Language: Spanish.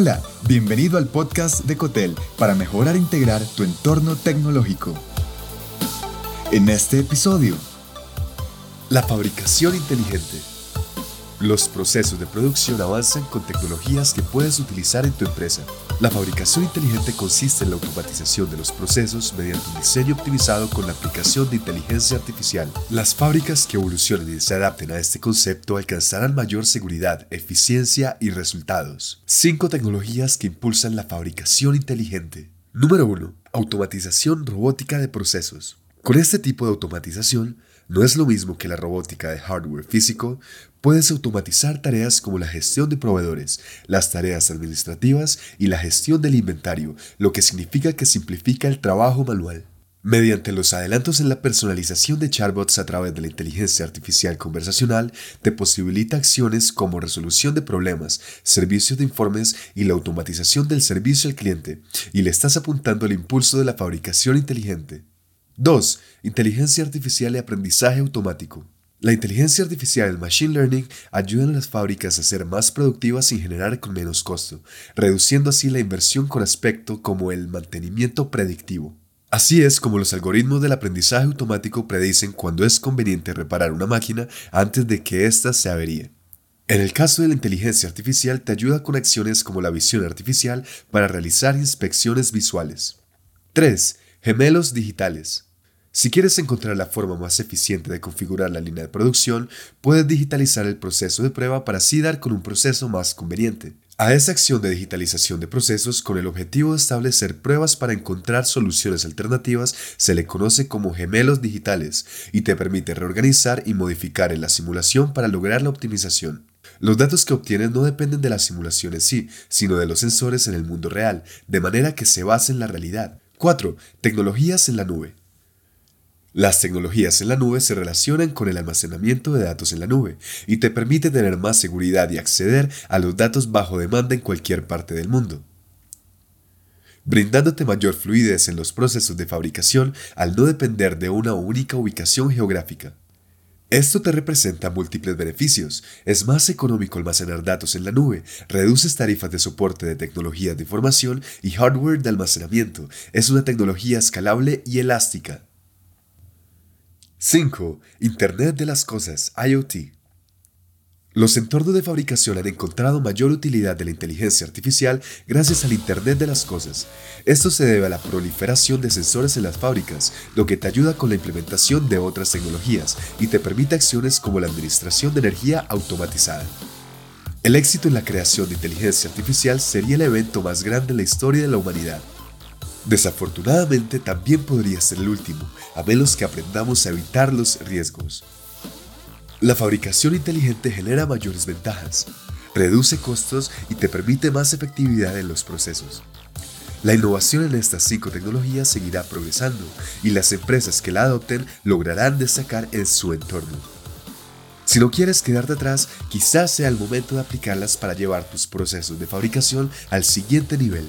Hola, bienvenido al podcast de Cotel para mejorar e integrar tu entorno tecnológico. En este episodio, la fabricación inteligente. Los procesos de producción avanzan con tecnologías que puedes utilizar en tu empresa. La fabricación inteligente consiste en la automatización de los procesos mediante un diseño optimizado con la aplicación de inteligencia artificial. Las fábricas que evolucionen y se adapten a este concepto alcanzarán mayor seguridad, eficiencia y resultados. 5 tecnologías que impulsan la fabricación inteligente. Número 1. Automatización robótica de procesos. Con este tipo de automatización, no es lo mismo que la robótica de hardware físico, puedes automatizar tareas como la gestión de proveedores, las tareas administrativas y la gestión del inventario, lo que significa que simplifica el trabajo manual. Mediante los adelantos en la personalización de chatbots a través de la inteligencia artificial conversacional, te posibilita acciones como resolución de problemas, servicios de informes y la automatización del servicio al cliente, y le estás apuntando al impulso de la fabricación inteligente. 2. Inteligencia artificial y aprendizaje automático. La inteligencia artificial y el machine learning ayudan a las fábricas a ser más productivas y generar con menos costo, reduciendo así la inversión con aspecto como el mantenimiento predictivo. Así es como los algoritmos del aprendizaje automático predicen cuándo es conveniente reparar una máquina antes de que ésta se averíe. En el caso de la inteligencia artificial te ayuda con acciones como la visión artificial para realizar inspecciones visuales. 3. Gemelos digitales. Si quieres encontrar la forma más eficiente de configurar la línea de producción, puedes digitalizar el proceso de prueba para así dar con un proceso más conveniente. A esa acción de digitalización de procesos con el objetivo de establecer pruebas para encontrar soluciones alternativas se le conoce como gemelos digitales y te permite reorganizar y modificar en la simulación para lograr la optimización. Los datos que obtienes no dependen de la simulación en sí, sino de los sensores en el mundo real, de manera que se basa en la realidad. 4. Tecnologías en la nube. Las tecnologías en la nube se relacionan con el almacenamiento de datos en la nube y te permite tener más seguridad y acceder a los datos bajo demanda en cualquier parte del mundo, brindándote mayor fluidez en los procesos de fabricación al no depender de una única ubicación geográfica. Esto te representa múltiples beneficios. Es más económico almacenar datos en la nube, reduces tarifas de soporte de tecnologías de información y hardware de almacenamiento. Es una tecnología escalable y elástica. 5. Internet de las Cosas, IoT. Los entornos de fabricación han encontrado mayor utilidad de la inteligencia artificial gracias al Internet de las Cosas. Esto se debe a la proliferación de sensores en las fábricas, lo que te ayuda con la implementación de otras tecnologías y te permite acciones como la administración de energía automatizada. El éxito en la creación de inteligencia artificial sería el evento más grande en la historia de la humanidad. Desafortunadamente también podría ser el último, a menos que aprendamos a evitar los riesgos. La fabricación inteligente genera mayores ventajas, reduce costos y te permite más efectividad en los procesos. La innovación en estas cinco tecnologías seguirá progresando y las empresas que la adopten lograrán destacar en su entorno. Si no quieres quedarte atrás, quizás sea el momento de aplicarlas para llevar tus procesos de fabricación al siguiente nivel.